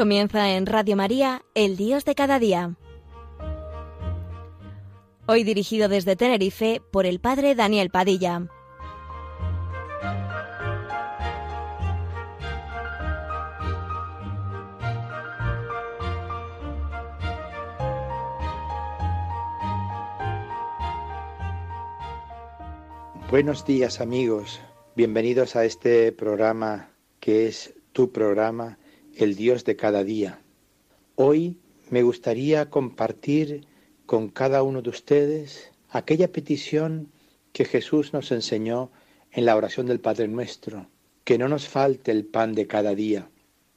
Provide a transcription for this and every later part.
Comienza en Radio María, El Dios de cada día. Hoy dirigido desde Tenerife por el Padre Daniel Padilla. Buenos días amigos, bienvenidos a este programa que es tu programa, el Dios de cada día. Hoy me gustaría compartir con cada uno de ustedes aquella petición que Jesús nos enseñó en la oración del Padre Nuestro, que no nos falte el pan de cada día.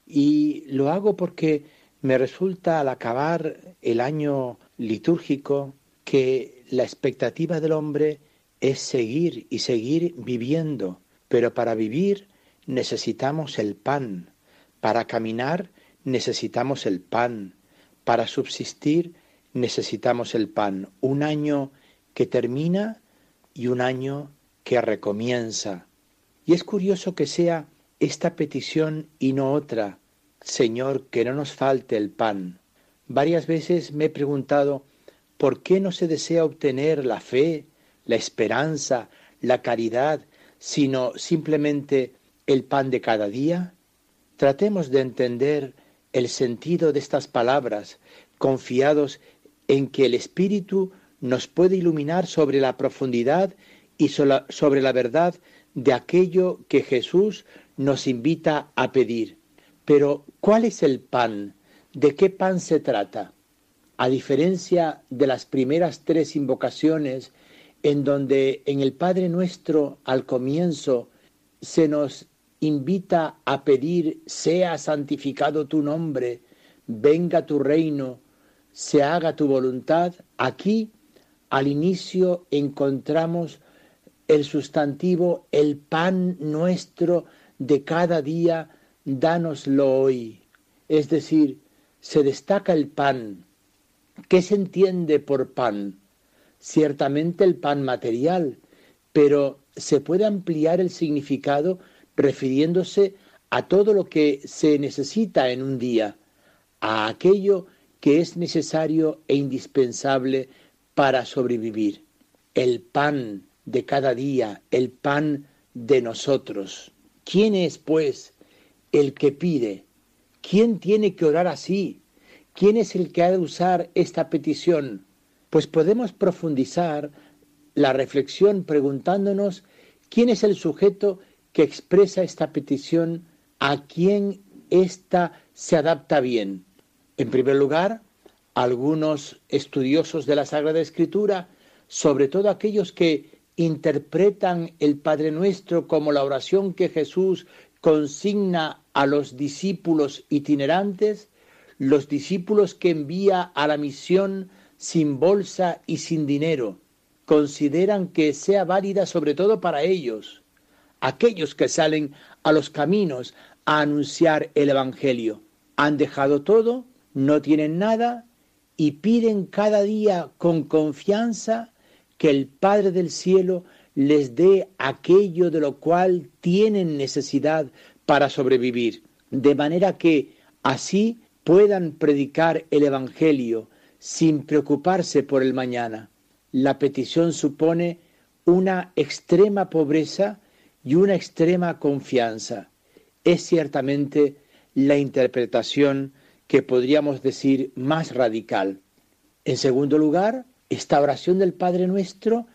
Y lo hago porque me resulta al acabar el año litúrgico que la expectativa del hombre es seguir y seguir viviendo, pero para vivir necesitamos el pan, para caminar necesitamos el pan, para subsistir necesitamos el pan. Un año que termina y un año que recomienza. Y es curioso que sea esta petición y no otra, Señor, que no nos falte el pan. Varias veces me he preguntado, ¿por qué no se desea obtener la fe, la esperanza, la caridad, sino simplemente el pan de cada día? Tratemos de entender el sentido de estas palabras, confiados en que el Espíritu nos puede iluminar sobre la profundidad y sobre la verdad de aquello que Jesús nos invita a pedir. Pero, ¿cuál es el pan? ¿De qué pan se trata? A diferencia de las primeras tres invocaciones en donde en el Padre nuestro al comienzo se nos invita a pedir, sea santificado tu nombre, venga tu reino, se haga tu voluntad, aquí al inicio encontramos el sustantivo, el pan nuestro de cada día, dánoslo hoy. Es decir, se destaca el pan. ¿Qué se entiende por pan? ciertamente el pan material, pero se puede ampliar el significado refiriéndose a todo lo que se necesita en un día, a aquello que es necesario e indispensable para sobrevivir. El pan de cada día, el pan de nosotros. ¿Quién es, pues, el que pide? ¿Quién tiene que orar así? ¿Quién es el que ha de usar esta petición? pues podemos profundizar la reflexión preguntándonos quién es el sujeto que expresa esta petición, a quién ésta se adapta bien. En primer lugar, algunos estudiosos de la Sagrada Escritura, sobre todo aquellos que interpretan el Padre Nuestro como la oración que Jesús consigna a los discípulos itinerantes, los discípulos que envía a la misión sin bolsa y sin dinero, consideran que sea válida sobre todo para ellos, aquellos que salen a los caminos a anunciar el Evangelio. Han dejado todo, no tienen nada y piden cada día con confianza que el Padre del Cielo les dé aquello de lo cual tienen necesidad para sobrevivir, de manera que así puedan predicar el Evangelio sin preocuparse por el mañana. La petición supone una extrema pobreza y una extrema confianza. Es ciertamente la interpretación que podríamos decir más radical. En segundo lugar, esta oración del Padre Nuestro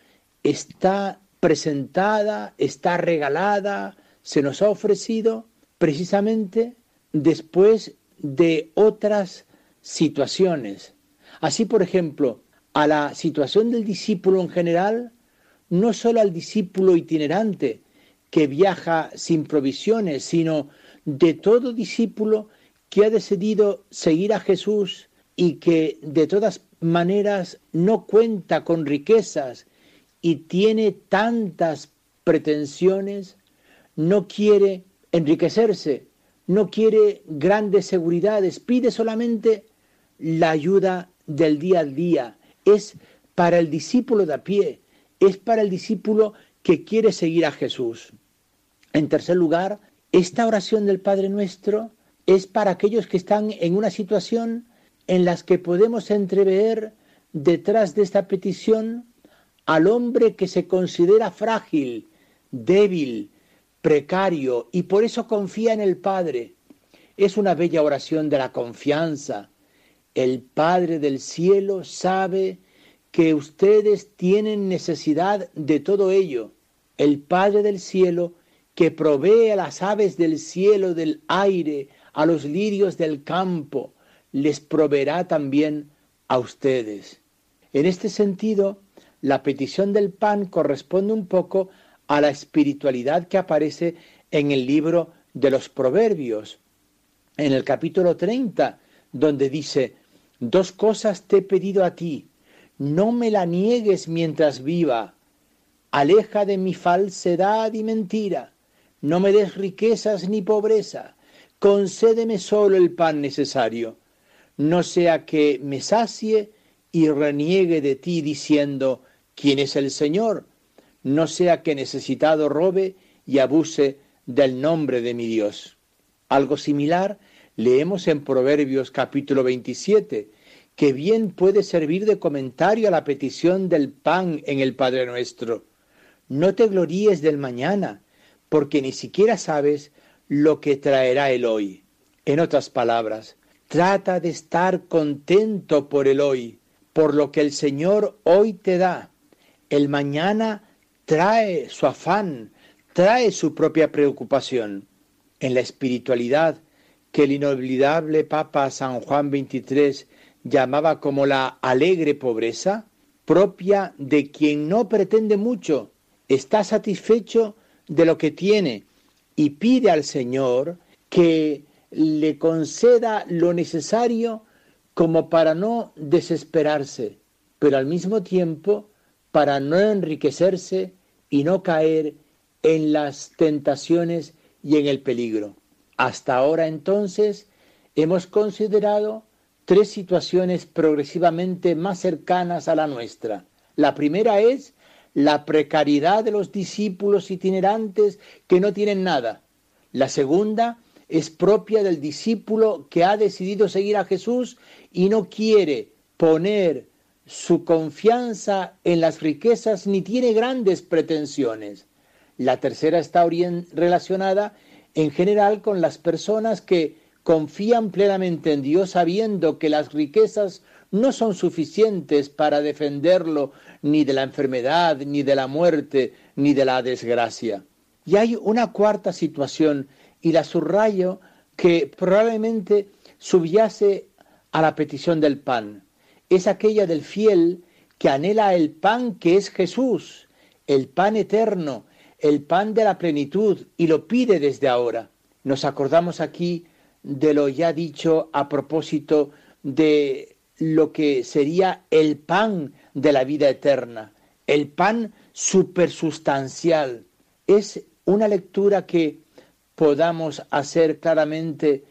está presentada, está regalada, se nos ha ofrecido precisamente después de otras situaciones Así, por ejemplo, a la situación del discípulo en general, no solo al discípulo itinerante que viaja sin provisiones, sino de todo discípulo que ha decidido seguir a Jesús y que de todas maneras no cuenta con riquezas y tiene tantas pretensiones, no quiere enriquecerse, no quiere grandes seguridades, pide solamente la ayuda del día al día, es para el discípulo de a pie, es para el discípulo que quiere seguir a Jesús. En tercer lugar, esta oración del Padre Nuestro es para aquellos que están en una situación en las que podemos entrever detrás de esta petición al hombre que se considera frágil, débil, precario y por eso confía en el Padre. Es una bella oración de la confianza. El Padre del cielo sabe que ustedes tienen necesidad de todo ello. El Padre del cielo que provee a las aves del cielo, del aire, a los lirios del campo, les proveerá también a ustedes. En este sentido, la petición del pan corresponde un poco a la espiritualidad que aparece en el libro de los Proverbios, en el capítulo 30, donde dice, dos cosas te he pedido a ti, no me la niegues mientras viva, aleja de mi falsedad y mentira, no me des riquezas ni pobreza, concédeme solo el pan necesario, no sea que me sacie y reniegue de ti diciendo, ¿quién es el Señor? No sea que necesitado robe y abuse del nombre de mi Dios. Algo similar leemos en Proverbios capítulo 27, que bien puede servir de comentario a la petición del pan en el Padre nuestro. No te gloríes del mañana, porque ni siquiera sabes lo que traerá el hoy. En otras palabras, trata de estar contento por el hoy, por lo que el Señor hoy te da. El mañana trae su afán, trae su propia preocupación. En la espiritualidad que el inolvidable Papa San Juan XXIII llamaba como la alegre pobreza, propia de quien no pretende mucho, está satisfecho de lo que tiene y pide al Señor que le conceda lo necesario como para no desesperarse, pero al mismo tiempo para no enriquecerse y no caer en las tentaciones y en el peligro. Hasta ahora entonces hemos considerado tres situaciones progresivamente más cercanas a la nuestra. La primera es la precariedad de los discípulos itinerantes que no tienen nada. La segunda es propia del discípulo que ha decidido seguir a Jesús y no quiere poner su confianza en las riquezas ni tiene grandes pretensiones. La tercera está relacionada en general con las personas que confían plenamente en Dios sabiendo que las riquezas no son suficientes para defenderlo ni de la enfermedad, ni de la muerte, ni de la desgracia. Y hay una cuarta situación, y la subrayo, que probablemente subyace a la petición del pan. Es aquella del fiel que anhela el pan que es Jesús, el pan eterno, el pan de la plenitud, y lo pide desde ahora. Nos acordamos aquí de lo ya dicho a propósito de lo que sería el pan de la vida eterna, el pan supersustancial. Es una lectura que podamos hacer claramente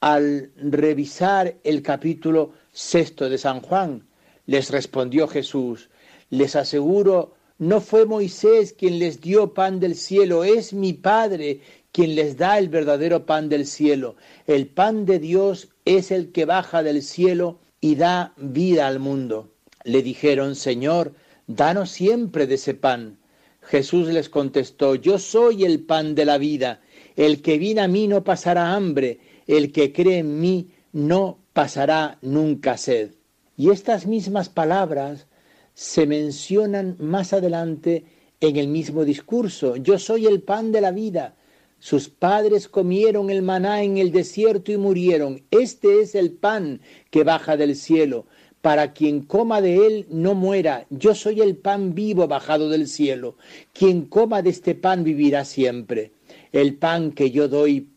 al revisar el capítulo sexto de San Juan. Les respondió Jesús, les aseguro, no fue Moisés quien les dio pan del cielo, es mi Padre quien les da el verdadero pan del cielo. El pan de Dios es el que baja del cielo y da vida al mundo. Le dijeron, Señor, danos siempre de ese pan. Jesús les contestó, Yo soy el pan de la vida. El que viene a mí no pasará hambre. El que cree en mí no pasará nunca sed. Y estas mismas palabras se mencionan más adelante en el mismo discurso. Yo soy el pan de la vida. Sus padres comieron el maná en el desierto y murieron. Este es el pan que baja del cielo. Para quien coma de él no muera. Yo soy el pan vivo bajado del cielo. Quien coma de este pan vivirá siempre. El pan que yo doy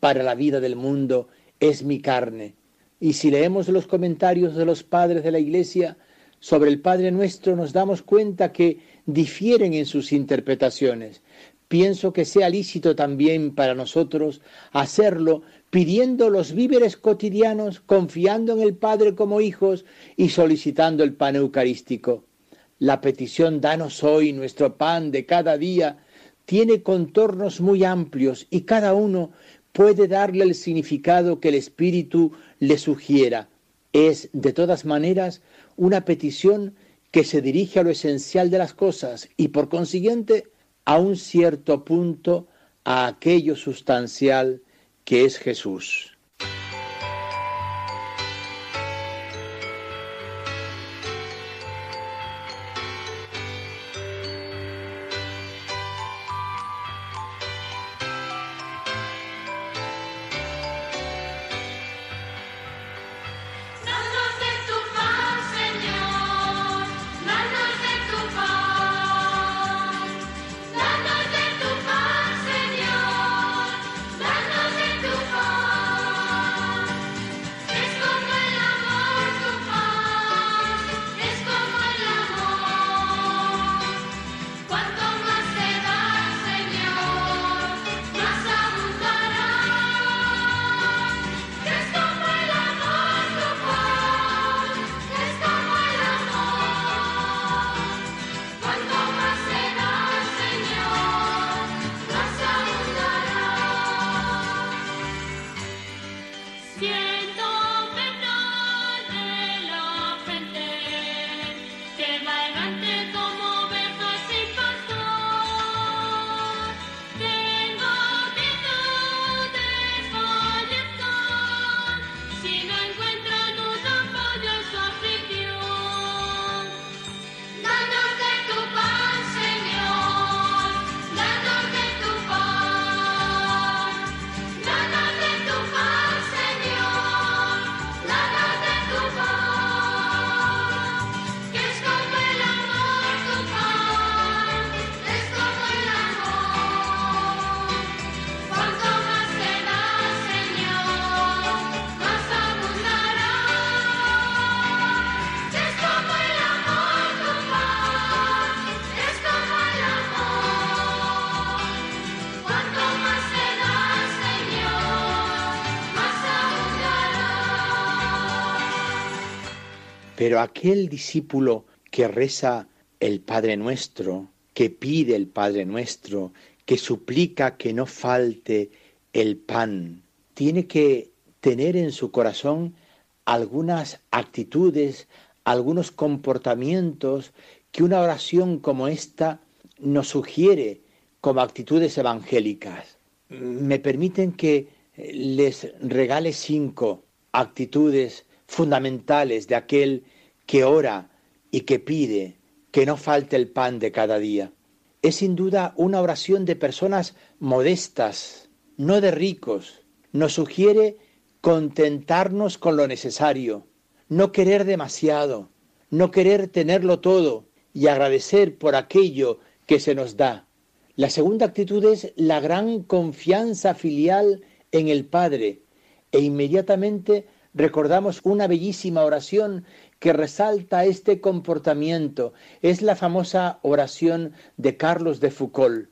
para la vida del mundo es mi carne. Y si leemos los comentarios de los padres de la Iglesia sobre el Padre nuestro, nos damos cuenta que difieren en sus interpretaciones pienso que sea lícito también para nosotros hacerlo pidiendo los víveres cotidianos, confiando en el Padre como hijos y solicitando el pan eucarístico. La petición danos hoy nuestro pan de cada día tiene contornos muy amplios y cada uno puede darle el significado que el Espíritu le sugiera. Es, de todas maneras, una petición que se dirige a lo esencial de las cosas y, por consiguiente, a un cierto punto, a aquello sustancial que es Jesús. Pero aquel discípulo que reza el Padre Nuestro, que pide el Padre Nuestro, que suplica que no falte el pan, tiene que tener en su corazón algunas actitudes, algunos comportamientos que una oración como esta nos sugiere como actitudes evangélicas. Me permiten que les regale cinco actitudes fundamentales de aquel que ora y que pide que no falte el pan de cada día. Es sin duda una oración de personas modestas, no de ricos. Nos sugiere contentarnos con lo necesario, no querer demasiado, no querer tenerlo todo y agradecer por aquello que se nos da. La segunda actitud es la gran confianza filial en el Padre e inmediatamente recordamos una bellísima oración que resalta este comportamiento. Es la famosa oración de Carlos de Foucault.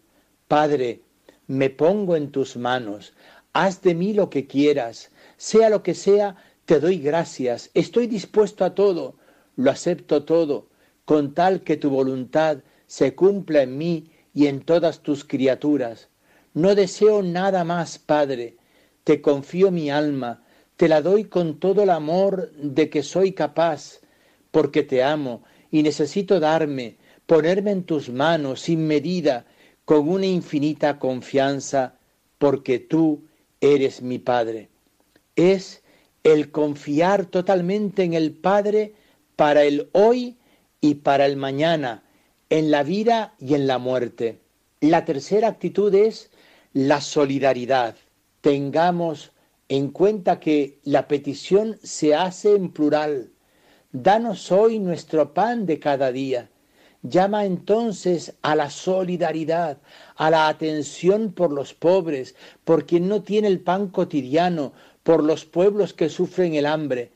Padre, me pongo en tus manos, haz de mí lo que quieras, sea lo que sea, te doy gracias, estoy dispuesto a todo, lo acepto todo, con tal que tu voluntad se cumpla en mí y en todas tus criaturas. No deseo nada más, Padre, te confío mi alma, te la doy con todo el amor de que soy capaz, porque te amo y necesito darme, ponerme en tus manos sin medida, con una infinita confianza, porque tú eres mi Padre. Es el confiar totalmente en el Padre para el hoy y para el mañana, en la vida y en la muerte. La tercera actitud es la solidaridad. Tengamos en cuenta que la petición se hace en plural. Danos hoy nuestro pan de cada día. Llama entonces a la solidaridad, a la atención por los pobres, por quien no tiene el pan cotidiano, por los pueblos que sufren el hambre.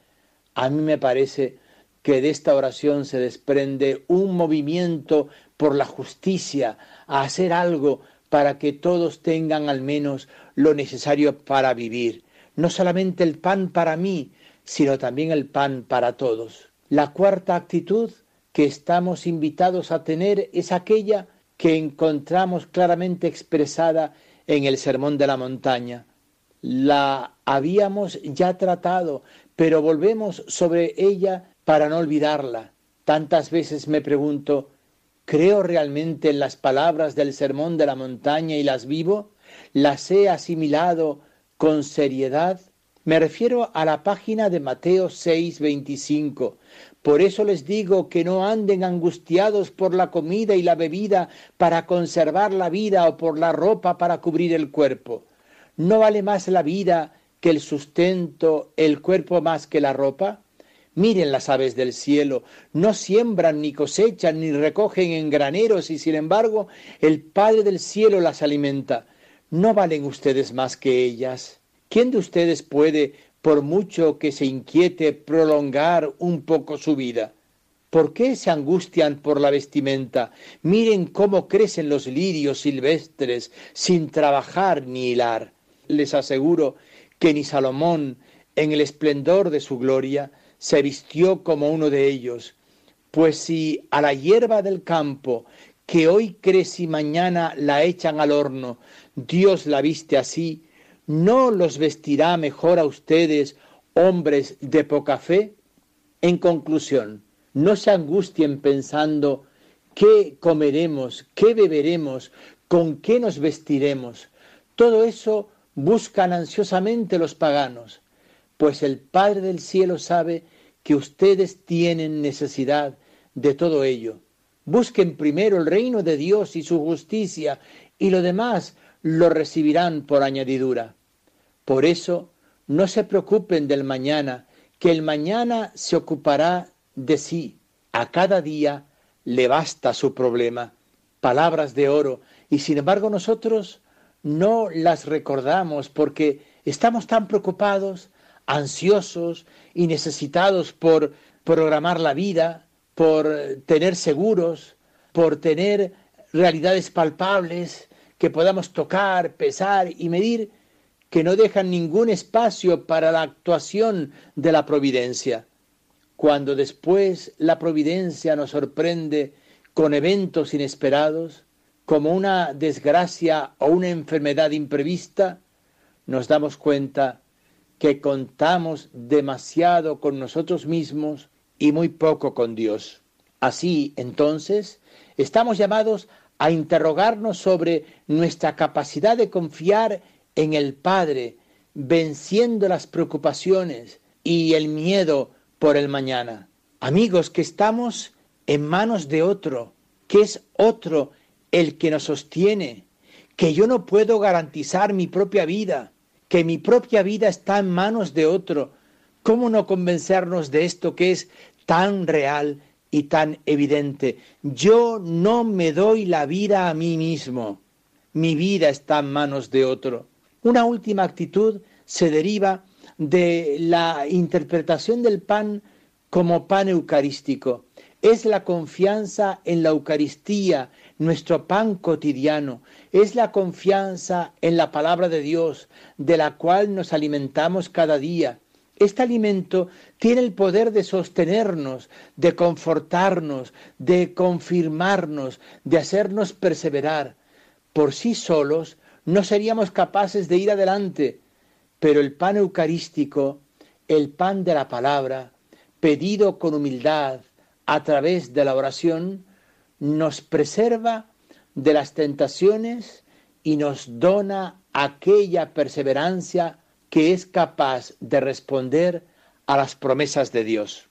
A mí me parece que de esta oración se desprende un movimiento por la justicia, a hacer algo para que todos tengan al menos lo necesario para vivir no solamente el pan para mí, sino también el pan para todos. La cuarta actitud que estamos invitados a tener es aquella que encontramos claramente expresada en el Sermón de la Montaña. la habíamos ya tratado, pero volvemos sobre ella para no olvidarla. Tantas veces me pregunto, ¿creo realmente en las palabras del sermón de la montaña y las vivo? ¿Las he asimilado con seriedad? Me refiero a la página de Mateo 6, 25. Por eso les digo que no anden angustiados por la comida y la bebida para conservar la vida o por la ropa para cubrir el cuerpo. ¿No vale más la vida que el sustento, el cuerpo más que la ropa? Miren las aves del cielo, no siembran ni cosechan ni recogen en graneros y sin embargo el Padre del cielo las alimenta. ¿No valen ustedes más que ellas? ¿Quién de ustedes puede, por mucho que se inquiete, prolongar un poco su vida? ¿Por qué se angustian por la vestimenta? Miren cómo crecen los lirios silvestres sin trabajar ni hilar. Les aseguro que ni Salomón, en el esplendor de su gloria, se vistió como uno de ellos. Pues si a la hierba del campo, que hoy crece y mañana la echan al horno, Dios la viste así, ¿no los vestirá mejor a ustedes, hombres de poca fe? En conclusión, no se angustien pensando qué comeremos, qué beberemos, con qué nos vestiremos. Todo eso buscan ansiosamente los paganos, pues el Padre del cielo sabe que ustedes tienen necesidad de todo ello. Busquen primero el reino de Dios y su justicia, y lo demás lo recibirán por añadidura. Por eso, no se preocupen del mañana, que el mañana se ocupará de sí. A cada día le basta su problema. Palabras de oro. Y sin embargo nosotros no las recordamos porque estamos tan preocupados, ansiosos y necesitados por programar la vida, por tener seguros, por tener realidades palpables que podamos tocar, pesar y medir que no dejan ningún espacio para la actuación de la providencia. Cuando después la providencia nos sorprende con eventos inesperados, como una desgracia o una enfermedad imprevista, nos damos cuenta que contamos demasiado con nosotros mismos y muy poco con Dios. Así, entonces, estamos llamados a interrogarnos sobre nuestra capacidad de confiar en el Padre, venciendo las preocupaciones y el miedo por el mañana. Amigos, que estamos en manos de otro, que es otro el que nos sostiene, que yo no puedo garantizar mi propia vida, que mi propia vida está en manos de otro. ¿Cómo no convencernos de esto que es tan real y tan evidente? Yo no me doy la vida a mí mismo, mi vida está en manos de otro. Una última actitud se deriva de la interpretación del pan como pan eucarístico. Es la confianza en la Eucaristía, nuestro pan cotidiano. Es la confianza en la palabra de Dios, de la cual nos alimentamos cada día. Este alimento tiene el poder de sostenernos, de confortarnos, de confirmarnos, de hacernos perseverar. Por sí solos no seríamos capaces de ir adelante, pero el pan eucarístico, el pan de la palabra, pedido con humildad a través de la oración, nos preserva de las tentaciones y nos dona aquella perseverancia que es capaz de responder a las promesas de Dios.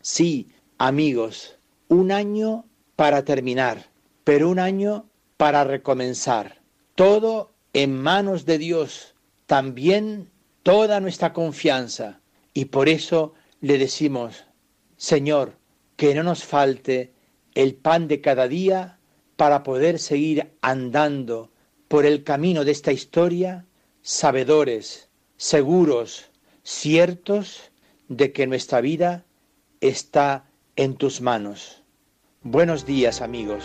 Sí, amigos, un año para terminar, pero un año para recomenzar. Todo en manos de Dios también toda nuestra confianza y por eso le decimos, Señor, que no nos falte el pan de cada día para poder seguir andando por el camino de esta historia, sabedores, seguros, ciertos de que nuestra vida está en tus manos. Buenos días amigos.